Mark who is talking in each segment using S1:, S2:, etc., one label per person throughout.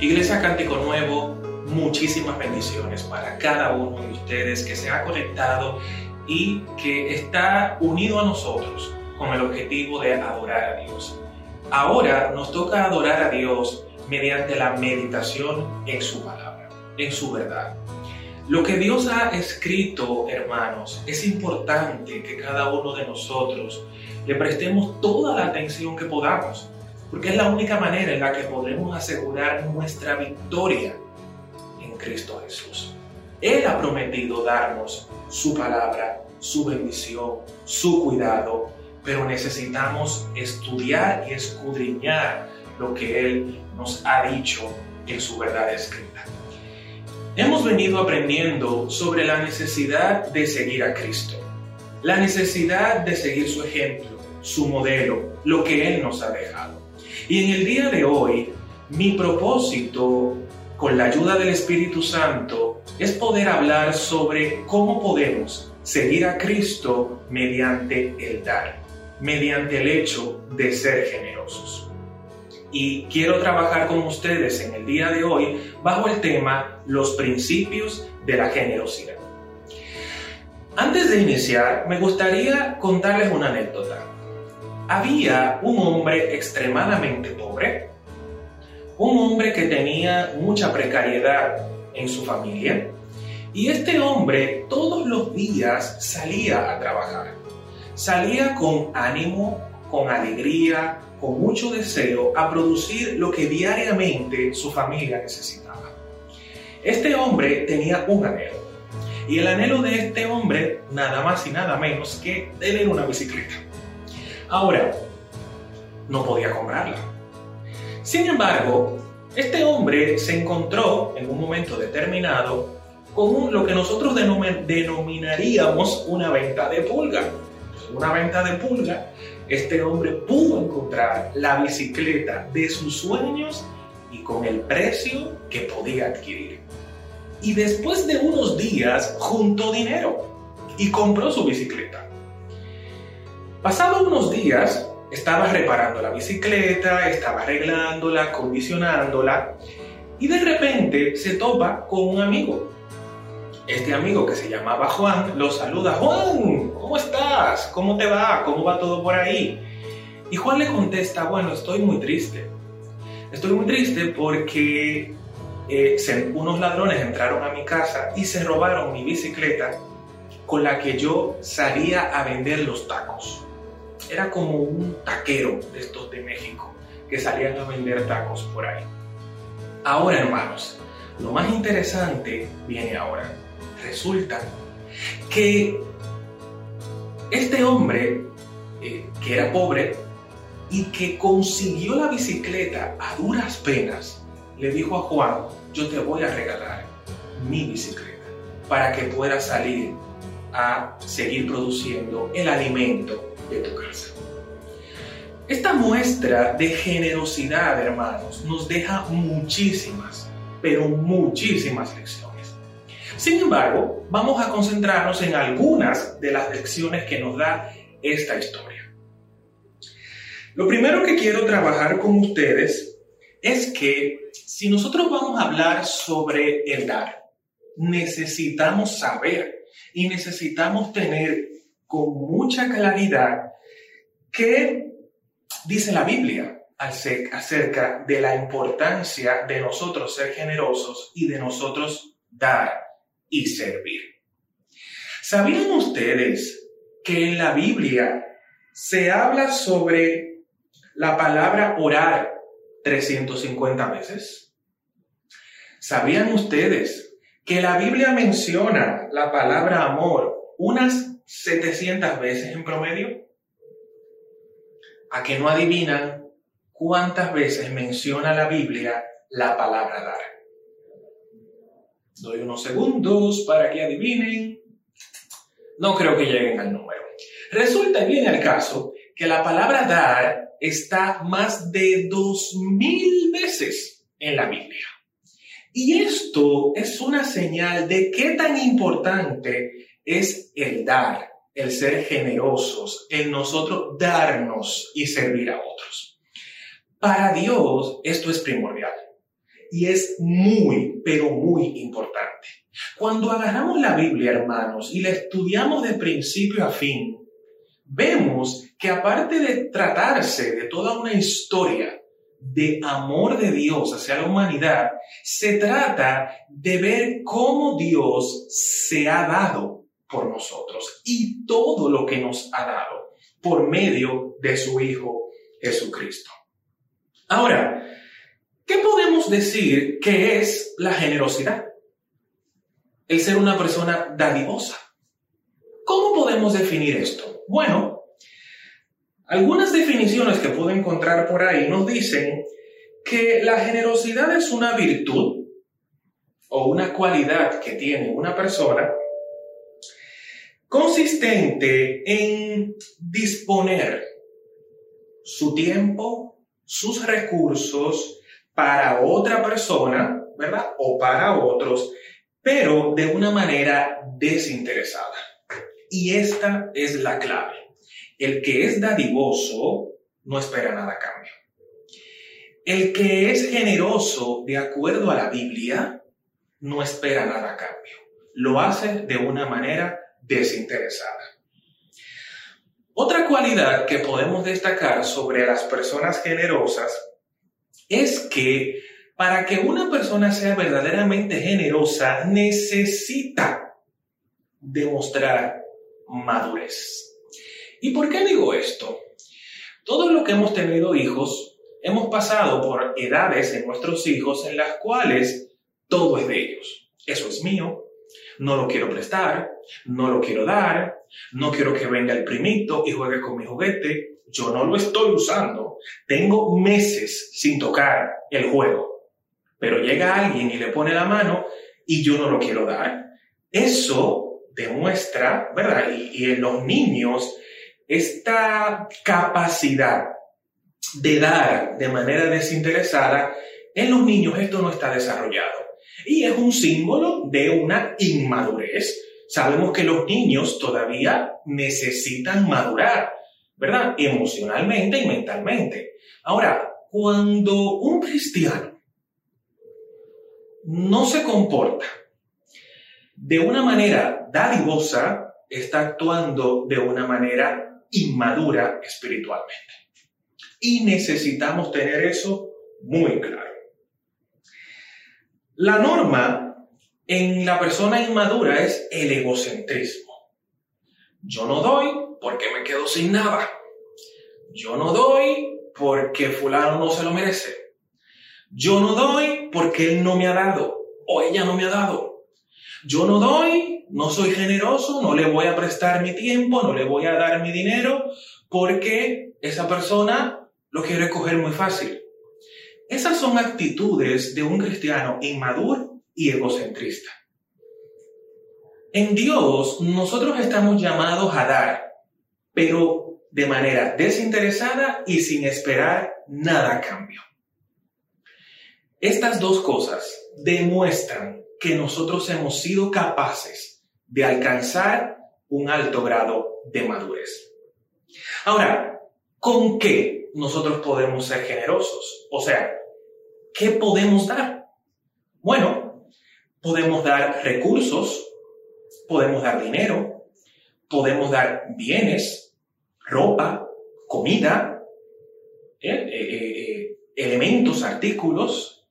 S1: Iglesia Cántico Nuevo, muchísimas bendiciones para cada uno de ustedes que se ha conectado y que está unido a nosotros con el objetivo de adorar a Dios. Ahora nos toca adorar a Dios mediante la meditación en su palabra, en su verdad. Lo que Dios ha escrito, hermanos, es importante que cada uno de nosotros le prestemos toda la atención que podamos, porque es la única manera en la que podremos asegurar nuestra victoria en Cristo Jesús. Él ha prometido darnos su palabra, su bendición, su cuidado, pero necesitamos estudiar y escudriñar lo que Él nos ha dicho en su verdad escrita. Hemos venido aprendiendo sobre la necesidad de seguir a Cristo, la necesidad de seguir su ejemplo, su modelo, lo que Él nos ha dejado. Y en el día de hoy, mi propósito, con la ayuda del Espíritu Santo, es poder hablar sobre cómo podemos seguir a Cristo mediante el dar, mediante el hecho de ser generosos y quiero trabajar con ustedes en el día de hoy bajo el tema los principios de la generosidad. Antes de iniciar, me gustaría contarles una anécdota. Había un hombre extremadamente pobre, un hombre que tenía mucha precariedad en su familia, y este hombre todos los días salía a trabajar. Salía con ánimo, con alegría, con mucho deseo a producir lo que diariamente su familia necesitaba. Este hombre tenía un anhelo. Y el anhelo de este hombre, nada más y nada menos que tener una bicicleta. Ahora, no podía comprarla. Sin embargo, este hombre se encontró en un momento determinado con lo que nosotros denominaríamos una venta de pulga. Una venta de pulga este hombre pudo encontrar la bicicleta de sus sueños y con el precio que podía adquirir. Y después de unos días juntó dinero y compró su bicicleta. Pasados unos días, estaba reparando la bicicleta, estaba arreglándola, condicionándola, y de repente se topa con un amigo. Este amigo que se llamaba Juan lo saluda, Juan, ¿cómo estás? ¿Cómo te va? ¿Cómo va todo por ahí? Y Juan le contesta, bueno, estoy muy triste. Estoy muy triste porque eh, unos ladrones entraron a mi casa y se robaron mi bicicleta con la que yo salía a vender los tacos. Era como un taquero de estos de México que salían a vender tacos por ahí. Ahora, hermanos, lo más interesante viene ahora. Resulta que este hombre, eh, que era pobre y que consiguió la bicicleta a duras penas, le dijo a Juan, yo te voy a regalar mi bicicleta para que puedas salir a seguir produciendo el alimento de tu casa. Esta muestra de generosidad, hermanos, nos deja muchísimas, pero muchísimas lecciones. Sin embargo, vamos a concentrarnos en algunas de las lecciones que nos da esta historia. Lo primero que quiero trabajar con ustedes es que si nosotros vamos a hablar sobre el dar, necesitamos saber y necesitamos tener con mucha claridad qué dice la Biblia acerca de la importancia de nosotros ser generosos y de nosotros dar y servir. ¿Sabían ustedes que en la Biblia se habla sobre la palabra orar 350 veces? ¿Sabían ustedes que la Biblia menciona la palabra amor unas 700 veces en promedio? ¿A que no adivinan cuántas veces menciona la Biblia la palabra dar? Doy unos segundos para que adivinen. No creo que lleguen al número. Resulta bien el caso que la palabra dar está más de dos mil veces en la Biblia. Y esto es una señal de qué tan importante es el dar, el ser generosos, el nosotros darnos y servir a otros. Para Dios esto es primordial. y es muy, pero muy importante. Cuando agarramos la Biblia, hermanos, y la estudiamos de principio a fin, vemos que aparte de tratarse de toda una historia de amor de Dios hacia la humanidad, se trata de ver cómo Dios se ha dado por nosotros y todo lo que nos ha dado por medio de su Hijo Jesucristo. Ahora, ¿qué podemos decir que es la generosidad? El ser una persona dadivosa. ¿Cómo podemos definir esto? Bueno, algunas definiciones que puedo encontrar por ahí nos dicen que la generosidad es una virtud o una cualidad que tiene una persona consistente en disponer su tiempo, sus recursos para otra persona, ¿verdad? O para otros, pero de una manera desinteresada. Y esta es la clave. El que es dadivoso no espera nada a cambio. El que es generoso de acuerdo a la Biblia no espera nada a cambio. Lo hace de una manera desinteresada. Otra cualidad que podemos destacar sobre las personas generosas es que para que una persona sea verdaderamente generosa necesita demostrar madurez. ¿Y por qué digo esto? Todos los que hemos tenido hijos hemos pasado por edades en nuestros hijos en las cuales todo es de ellos. Eso es mío, no lo quiero prestar, no lo quiero dar, no quiero que venga el primito y juegue con mi juguete, yo no lo estoy usando, tengo meses sin tocar el juego, pero llega alguien y le pone la mano y yo no lo quiero dar. Eso demuestra, ¿verdad? Y, en los niños, esta capacidad de dar de manera desinteresada, en los niños esto no está desarrollado. Y es un símbolo de una inmadurez. Sabemos que los niños todavía necesitan madurar, ¿verdad? Emocionalmente y mentalmente. Ahora, cuando un cristiano no se comporta de una manera dadivosa, está actuando de una manera inmadura espiritualmente. Y necesitamos tener eso muy claro. La norma en la persona inmadura es el egocentrismo. Yo no doy porque me quedo sin nada. Yo no doy porque fulano no se lo merece. Yo no doy porque él no me ha dado o ella no me ha dado. Yo no doy, no soy generoso, no le voy a prestar mi tiempo, no le voy a dar mi dinero porque esa persona lo quiere coger muy fácil. Esas son actitudes de un cristiano inmaduro y egocentrista. En Dios nosotros estamos llamados a dar, pero de manera desinteresada y sin esperar nada a cambio. Estas dos cosas demuestran que nosotros hemos sido capaces de alcanzar un alto grado de madurez. Ahora, ¿con qué nosotros podemos ser generosos? O sea, ¿qué podemos dar? Bueno, podemos dar recursos, podemos dar dinero, podemos dar bienes, ropa, comida, ¿eh? Eh, eh, elementos, artículos,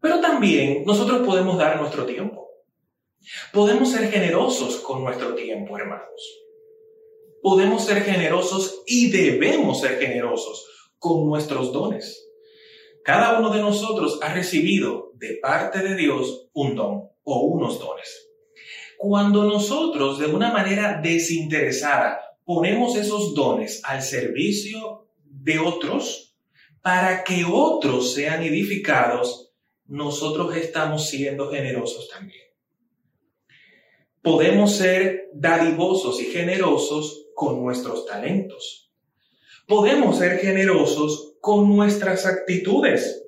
S1: pero también nosotros podemos dar nuestro tiempo. Podemos ser generosos con nuestro tiempo, hermanos. Podemos ser generosos y debemos ser generosos con nuestros dones. Cada uno de nosotros ha recibido de parte de Dios un don o unos dones. Cuando nosotros de una manera desinteresada ponemos esos dones al servicio de otros para que otros sean edificados, nosotros estamos siendo generosos también. Podemos ser dadivosos y generosos con nuestros talentos. Podemos ser generosos con nuestras actitudes.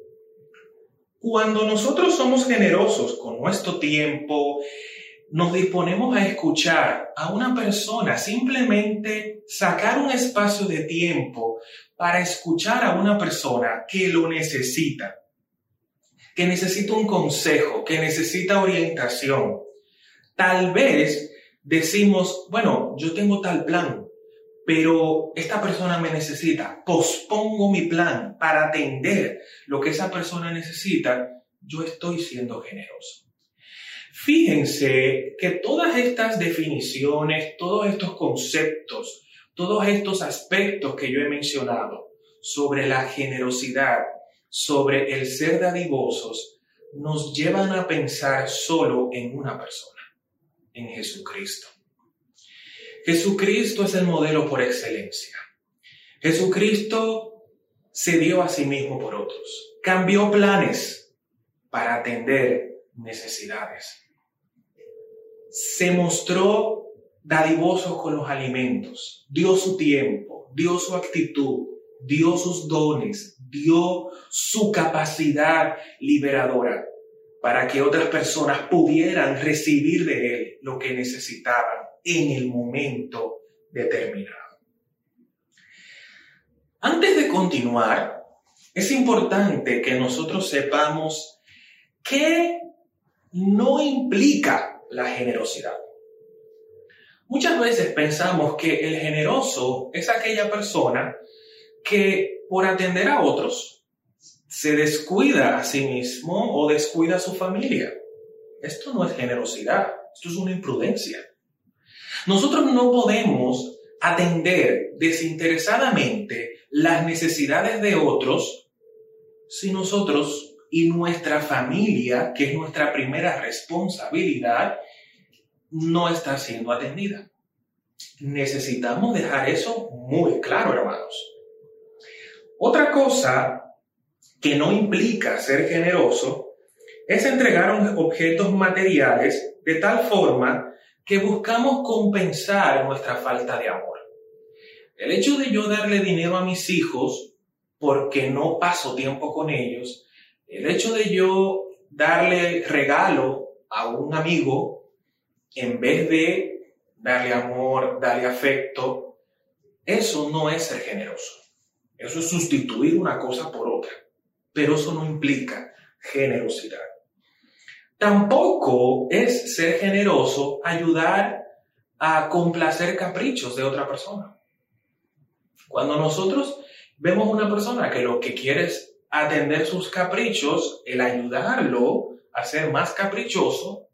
S1: Cuando nosotros somos generosos con nuestro tiempo, nos disponemos a escuchar a una persona, simplemente sacar un espacio de tiempo para escuchar a una persona que lo necesita, que necesita un consejo, que necesita orientación. Tal vez decimos, bueno, yo tengo tal plan, pero esta persona me necesita, pospongo mi plan para atender lo que esa persona necesita, yo estoy siendo generoso. Fíjense que todas estas definiciones, todos estos conceptos, todos estos aspectos que yo he mencionado sobre la generosidad, sobre el ser dadivosos, nos llevan a pensar solo en una persona, en Jesucristo. Jesucristo es el modelo por excelencia. Jesucristo se dio a sí mismo por otros, cambió planes para atender necesidades. Se mostró dadivoso con los alimentos, dio su tiempo, dio su actitud, dio sus dones, dio su capacidad liberadora para que otras personas pudieran recibir de Él lo que necesitaban en el momento determinado. Antes de continuar, es importante que nosotros sepamos qué no implica la generosidad. Muchas veces pensamos que el generoso es aquella persona que por atender a otros se descuida a sí mismo o descuida a su familia. Esto no es generosidad, esto es una imprudencia. Nosotros no podemos atender desinteresadamente las necesidades de otros si nosotros y nuestra familia, que es nuestra primera responsabilidad, no está siendo atendida. Necesitamos dejar eso muy claro, hermanos. Otra cosa que no implica ser generoso es entregar objetos materiales de tal forma que buscamos compensar nuestra falta de amor. El hecho de yo darle dinero a mis hijos porque no paso tiempo con ellos, el hecho de yo darle regalo a un amigo en vez de darle amor, darle afecto, eso no es ser generoso. Eso es sustituir una cosa por otra. Pero eso no implica generosidad. Tampoco es ser generoso ayudar a complacer caprichos de otra persona. Cuando nosotros vemos una persona que lo que quiere es atender sus caprichos, el ayudarlo a ser más caprichoso,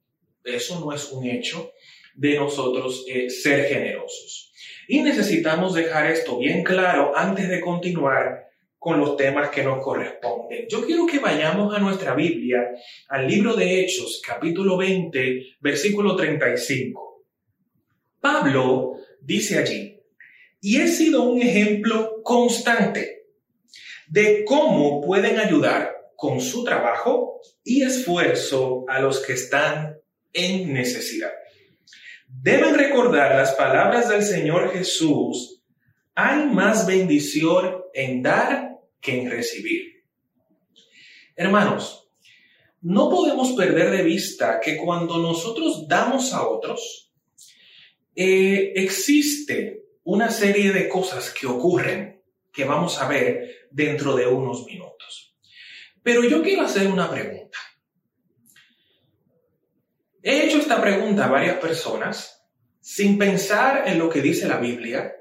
S1: eso no es un hecho de nosotros eh, ser generosos. Y necesitamos dejar esto bien claro antes de continuar con los temas que nos corresponden. Yo quiero que vayamos a nuestra Biblia, al libro de Hechos, capítulo 20, versículo 35. Pablo dice allí, y he sido un ejemplo constante de cómo pueden ayudar con su trabajo y esfuerzo a los que están en necesidad. Deben recordar las palabras del Señor Jesús. Hay más bendición en dar que en recibir. Hermanos, no podemos perder de vista que cuando nosotros damos a otros, eh, existe una serie de cosas que ocurren que vamos a ver dentro de unos minutos. Pero yo quiero hacer una pregunta. He hecho esta pregunta a varias personas sin pensar en lo que dice la Biblia.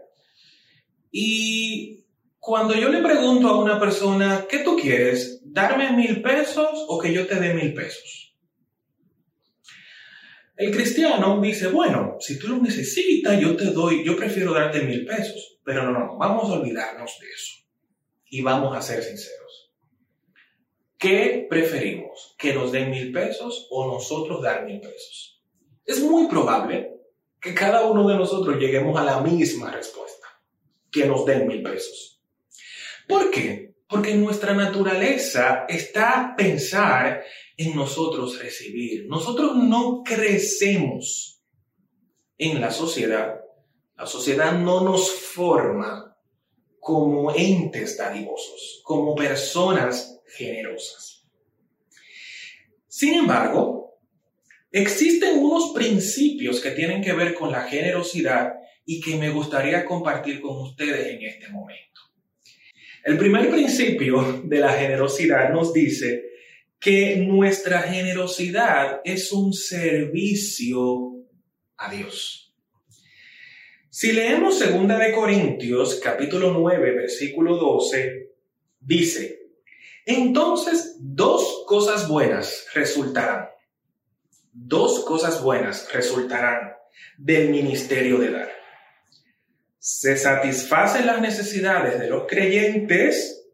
S1: Y cuando yo le pregunto a una persona, ¿qué tú quieres? ¿Darme mil pesos o que yo te dé mil pesos? El cristiano dice, bueno, si tú lo necesitas, yo te doy, yo prefiero darte mil pesos. Pero no, no, vamos a olvidarnos de eso. Y vamos a ser sinceros. ¿Qué preferimos? ¿Que nos den mil pesos o nosotros dar mil pesos? Es muy probable que cada uno de nosotros lleguemos a la misma respuesta, que nos den mil pesos. ¿Por qué? Porque nuestra naturaleza está pensar en nosotros recibir. Nosotros no crecemos en la sociedad. La sociedad no nos forma como entes dadivosos, como personas generosas. Sin embargo, existen unos principios que tienen que ver con la generosidad y que me gustaría compartir con ustedes en este momento. El primer principio de la generosidad nos dice que nuestra generosidad es un servicio a Dios. Si leemos 2 de Corintios capítulo 9 versículo 12, dice, entonces dos cosas buenas resultarán. Dos cosas buenas resultarán del ministerio de dar. Se satisfacen las necesidades de los creyentes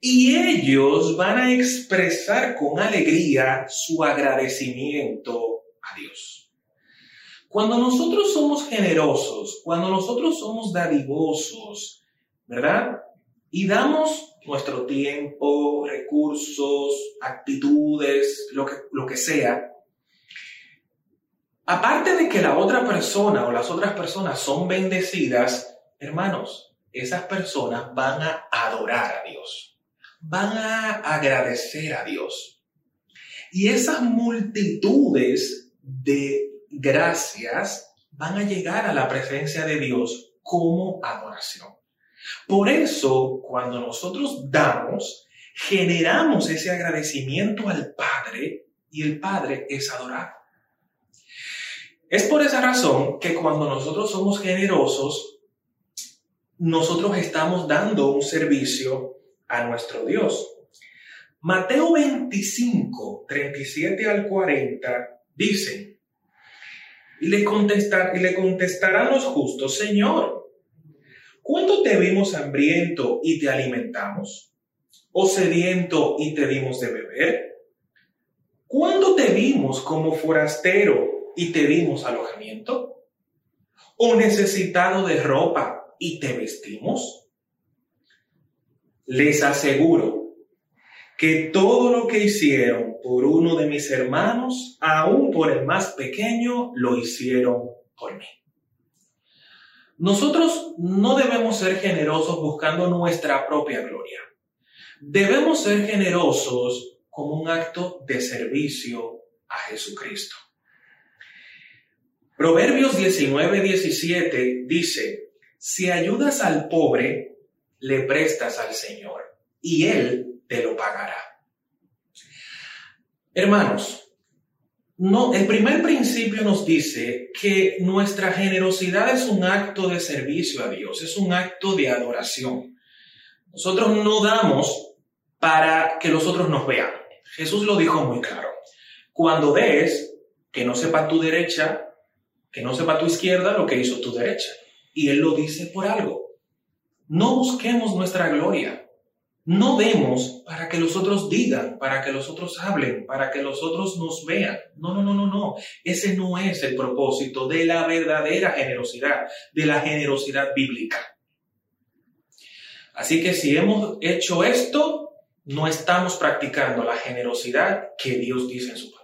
S1: y ellos van a expresar con alegría su agradecimiento a Dios. Cuando nosotros somos generosos, cuando nosotros somos dadivosos, ¿verdad? Y damos nuestro tiempo, recursos, actitudes, lo que, lo que sea, aparte de que la otra persona o las otras personas son bendecidas, hermanos, esas personas van a adorar a Dios van a agradecer a Dios. Y esas multitudes de gracias van a llegar a la presencia de Dios como adoración. Por eso, cuando nosotros damos, generamos ese agradecimiento al Padre y el Padre es adorado. Es por esa razón que cuando nosotros somos generosos, nosotros estamos dando un servicio a nuestro Dios. Mateo 25, 37 al 40 dice, y le, contestar, y le contestarán los justos, Señor, ¿cuándo te vimos hambriento y te alimentamos? ¿O sediento y te dimos de beber? ¿Cuándo te vimos como forastero y te dimos alojamiento? ¿O necesitado de ropa y te vestimos? Les aseguro que todo lo que hicieron por uno de mis hermanos, aún por el más pequeño, lo hicieron por mí. Nosotros no debemos ser generosos buscando nuestra propia gloria. Debemos ser generosos como un acto de servicio a Jesucristo. Proverbios 19, 17 dice, si ayudas al pobre, le prestas al Señor y Él te lo pagará. Hermanos, no, el primer principio nos dice que nuestra generosidad es un acto de servicio a Dios, es un acto de adoración. Nosotros no damos para que los otros nos vean. Jesús lo dijo muy claro. Cuando ves que no sepa tu derecha, que no sepa tu izquierda lo que hizo tu derecha. Y Él lo dice por algo. No busquemos nuestra gloria. No demos para que los otros digan, para que los otros hablen, para que los otros nos vean. No, no, no, no, no. Ese no es el propósito de la verdadera generosidad, de la generosidad bíblica. Así que si hemos hecho esto, no estamos practicando la generosidad que Dios dice en su palabra.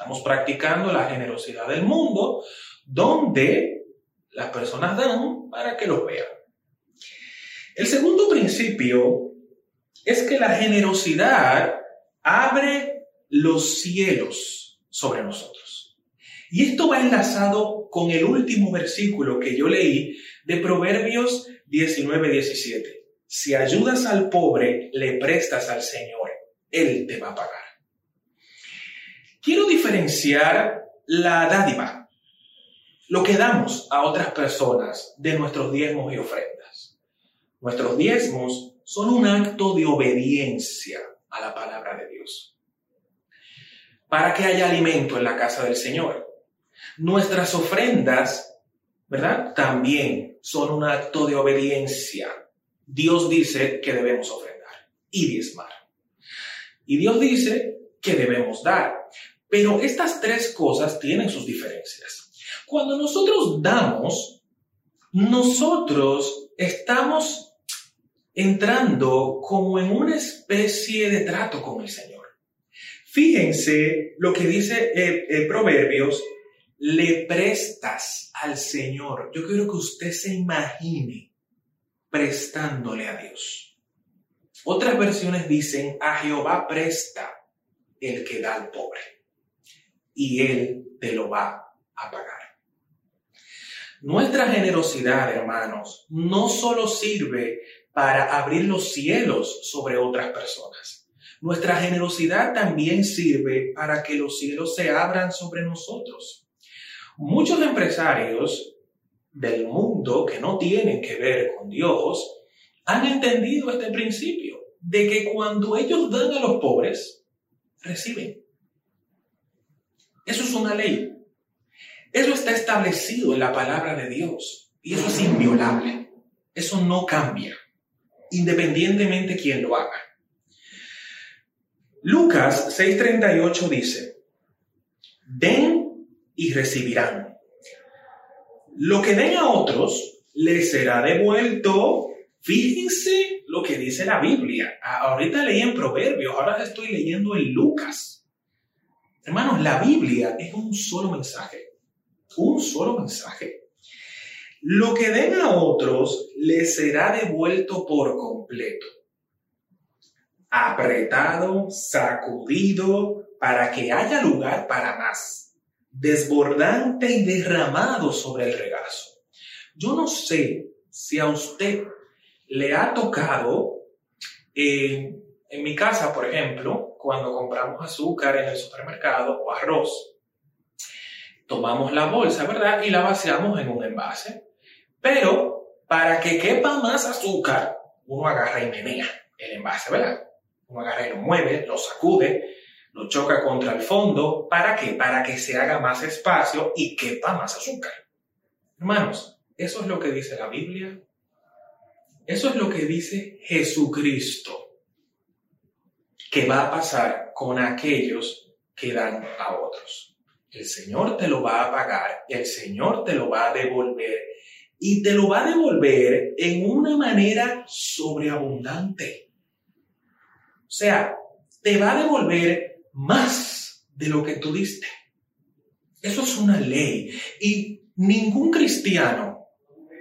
S1: Estamos practicando la generosidad del mundo, donde las personas dan para que los vean. El segundo principio es que la generosidad abre los cielos sobre nosotros. Y esto va enlazado con el último versículo que yo leí de Proverbios 19-17. Si ayudas al pobre, le prestas al Señor, Él te va a pagar. Quiero diferenciar la dádiva, lo que damos a otras personas de nuestros diezmos y ofrendas. Nuestros diezmos son un acto de obediencia a la palabra de Dios. Para que haya alimento en la casa del Señor. Nuestras ofrendas, ¿verdad? También son un acto de obediencia. Dios dice que debemos ofrendar y diezmar. Y Dios dice que debemos dar. Pero estas tres cosas tienen sus diferencias. Cuando nosotros damos, nosotros estamos entrando como en una especie de trato con el Señor. Fíjense lo que dice eh, eh, Proverbios, le prestas al Señor. Yo quiero que usted se imagine prestándole a Dios. Otras versiones dicen, a Jehová presta el que da al pobre y él te lo va a pagar. Nuestra generosidad, hermanos, no solo sirve para abrir los cielos sobre otras personas, Nuestra generosidad también sirve para que los cielos se abran sobre nosotros. Muchos empresarios del mundo que no tienen que ver con Dios han entendido este principio de que cuando ellos dan a los pobres, reciben. Eso es una ley. Eso está establecido en la palabra de Dios y eso es inviolable. Eso no cambia, independientemente quién lo haga. Lucas 6:38 dice, den y recibirán. Lo que den a otros les será devuelto. Fíjense lo que dice la Biblia. Ahorita leí en Proverbios, ahora estoy leyendo en Lucas. Hermanos, la Biblia es un solo mensaje. Un solo mensaje. Lo que den a otros les será devuelto por completo apretado, sacudido, para que haya lugar para más, desbordante y derramado sobre el regazo. Yo no sé si a usted le ha tocado, eh, en mi casa, por ejemplo, cuando compramos azúcar en el supermercado o arroz, tomamos la bolsa, ¿verdad? Y la vaciamos en un envase. Pero para que quepa más azúcar, uno agarra y menea el envase, ¿verdad? Uno agarra y lo mueve, lo sacude, lo choca contra el fondo. ¿Para qué? Para que se haga más espacio y quepa más azúcar. Hermanos, eso es lo que dice la Biblia. Eso es lo que dice Jesucristo que va a pasar con aquellos que dan a otros. El Señor te lo va a pagar, el Señor te lo va a devolver y te lo va a devolver en una manera sobreabundante. O sea, te va a devolver más de lo que tú diste. Eso es una ley. Y ningún cristiano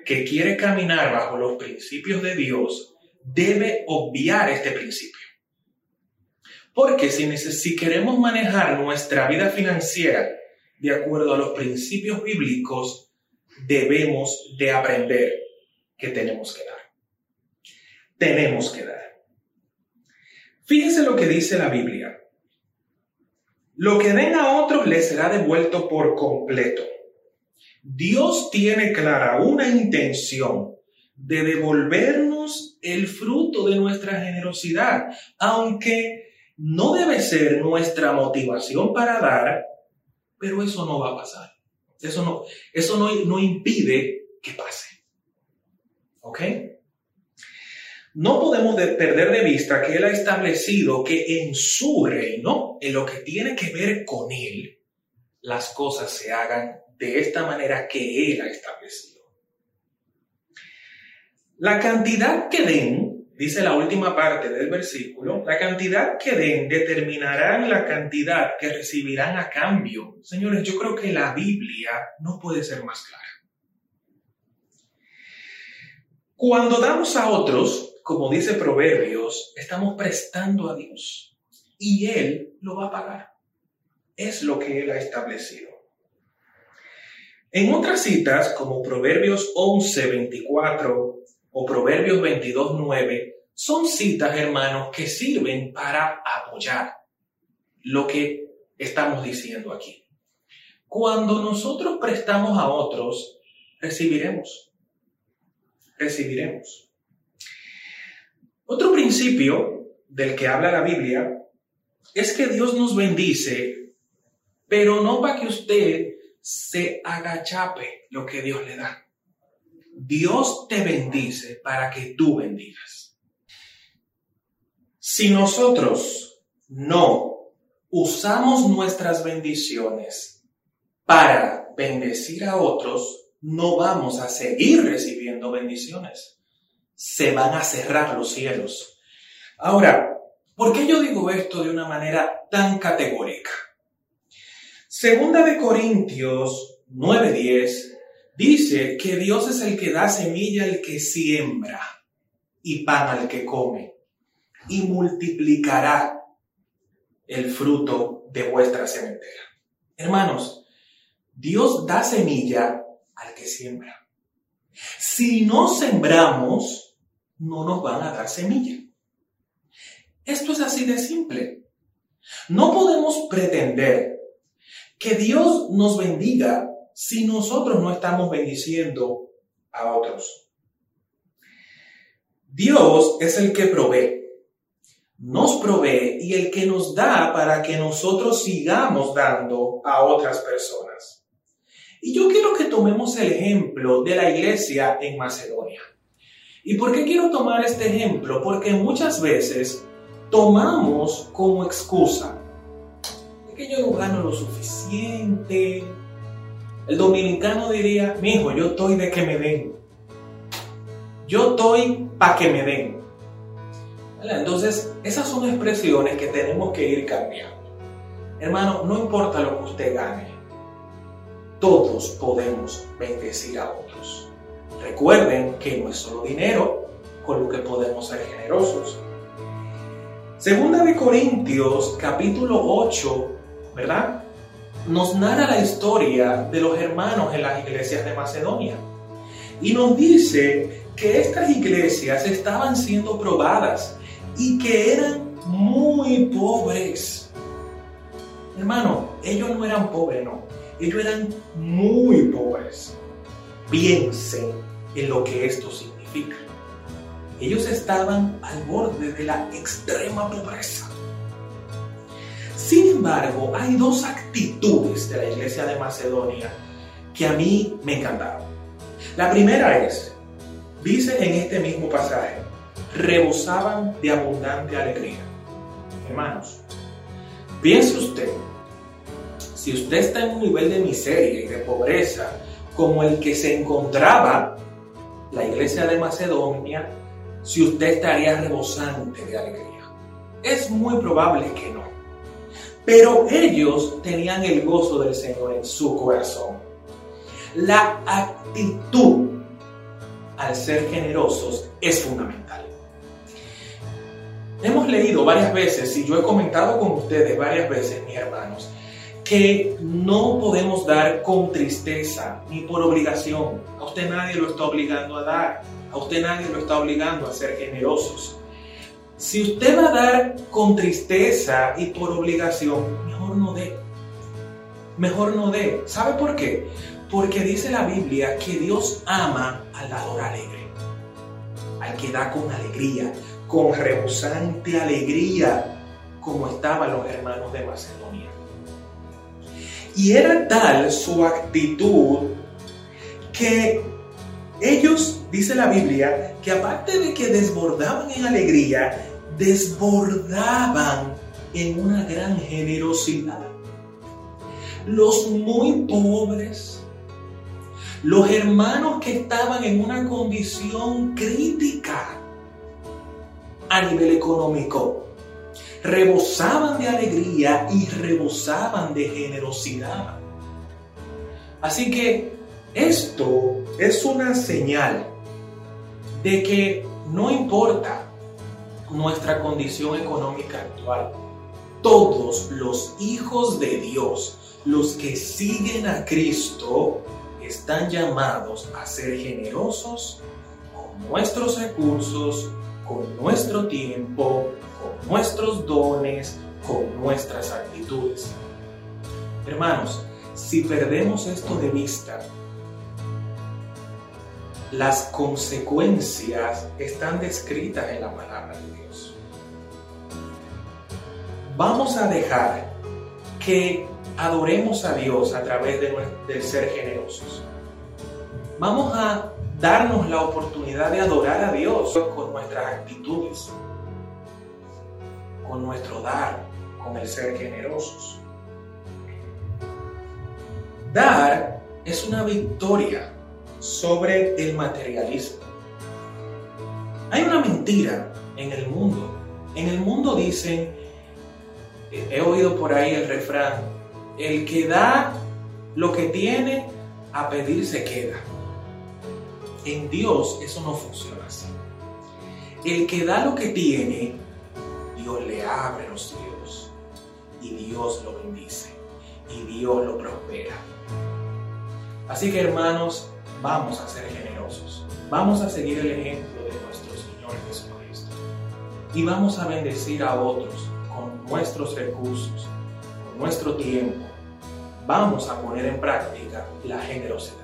S1: que quiere caminar bajo los principios de Dios debe obviar este principio. Porque si, si queremos manejar nuestra vida financiera de acuerdo a los principios bíblicos, debemos de aprender que tenemos que dar. Tenemos que dar. Fíjense lo que dice la Biblia. Lo que den a otros les será devuelto por completo. Dios tiene clara una intención de devolvernos el fruto de nuestra generosidad, aunque no debe ser nuestra motivación para dar, pero eso no va a pasar. Eso no, eso no, no impide que pase. ¿Ok? no podemos perder de vista que Él ha establecido que en su reino, en lo que tiene que ver con Él, las cosas se hagan de esta manera que Él ha establecido. La cantidad que den, dice la última parte del versículo, la cantidad que den determinarán la cantidad que recibirán a cambio. Señores, yo creo que la Biblia no puede ser más clara. Cuando damos a otros, como dice Proverbios, estamos prestando a Dios y Él lo va a pagar. Es lo que Él ha establecido. En otras citas, como Proverbios 11, 24 o Proverbios 22, 9, son citas, hermanos, que sirven para apoyar lo que estamos diciendo aquí. Cuando nosotros prestamos a otros, recibiremos. Recibiremos. Otro principio del que habla la Biblia es que Dios nos bendice, pero no para que usted se agachape lo que Dios le da. Dios te bendice para que tú bendigas. Si nosotros no usamos nuestras bendiciones para bendecir a otros, no vamos a seguir recibiendo bendiciones se van a cerrar los cielos. Ahora, ¿por qué yo digo esto de una manera tan categórica? Segunda de Corintios 9:10 dice que Dios es el que da semilla al que siembra y pan al que come y multiplicará el fruto de vuestra sementera. Hermanos, Dios da semilla al que siembra. Si no sembramos, no nos van a dar semilla. Esto es así de simple. No podemos pretender que Dios nos bendiga si nosotros no estamos bendiciendo a otros. Dios es el que provee, nos provee y el que nos da para que nosotros sigamos dando a otras personas. Y yo quiero que tomemos el ejemplo de la iglesia en Macedonia. ¿Y por qué quiero tomar este ejemplo? Porque muchas veces tomamos como excusa que yo no gano lo suficiente. El dominicano diría, mi hijo, yo estoy de que me den. Yo estoy para que me den. Entonces, esas son expresiones que tenemos que ir cambiando. Hermano, no importa lo que usted gane, todos podemos bendecir a otros. Recuerden que no es solo dinero con lo que podemos ser generosos. Segunda de Corintios capítulo 8, ¿verdad? Nos narra la historia de los hermanos en las iglesias de Macedonia. Y nos dice que estas iglesias estaban siendo probadas y que eran muy pobres. Hermano, ellos no eran pobres, no. Ellos eran muy pobres. Piensen en lo que esto significa. Ellos estaban al borde de la extrema pobreza. Sin embargo, hay dos actitudes de la iglesia de Macedonia que a mí me encantaron. La primera es, dice en este mismo pasaje, rebosaban de abundante alegría. Hermanos, piense usted, si usted está en un nivel de miseria y de pobreza como el que se encontraba la iglesia de Macedonia, si usted estaría rebosante de alegría. Es muy probable que no. Pero ellos tenían el gozo del Señor en su corazón. La actitud al ser generosos es fundamental. Hemos leído varias veces, y yo he comentado con ustedes varias veces, mis hermanos, que no podemos dar con tristeza ni por obligación. A usted nadie lo está obligando a dar. A usted nadie lo está obligando a ser generosos. Si usted va a dar con tristeza y por obligación, mejor no dé. Mejor no dé. ¿Sabe por qué? Porque dice la Biblia que Dios ama al dador alegre, al que da con alegría, con rebosante alegría, como estaban los hermanos de Macedonia. Y era tal su actitud que ellos, dice la Biblia, que aparte de que desbordaban en alegría, desbordaban en una gran generosidad. Los muy pobres, los hermanos que estaban en una condición crítica a nivel económico, rebosaban de alegría y rebosaban de generosidad. Así que esto es una señal de que no importa nuestra condición económica actual, todos los hijos de Dios, los que siguen a Cristo, están llamados a ser generosos con nuestros recursos, con nuestro tiempo, con nuestros dones, con nuestras actitudes. Hermanos, si perdemos esto de vista, las consecuencias están descritas en la palabra de Dios. Vamos a dejar que adoremos a Dios a través de, del ser generosos. Vamos a darnos la oportunidad de adorar a Dios con nuestras actitudes, con nuestro dar, con el ser generosos. Dar es una victoria sobre el materialismo. Hay una mentira en el mundo. En el mundo dicen, he oído por ahí el refrán, el que da lo que tiene, a pedir se queda. En Dios eso no funciona así. El que da lo que tiene, Dios le abre los cielos y Dios lo bendice y Dios lo prospera. Así que hermanos, vamos a ser generosos. Vamos a seguir el ejemplo de nuestro Señor Jesucristo. y vamos a bendecir a otros con nuestros recursos, con nuestro tiempo. Vamos a poner en práctica la generosidad.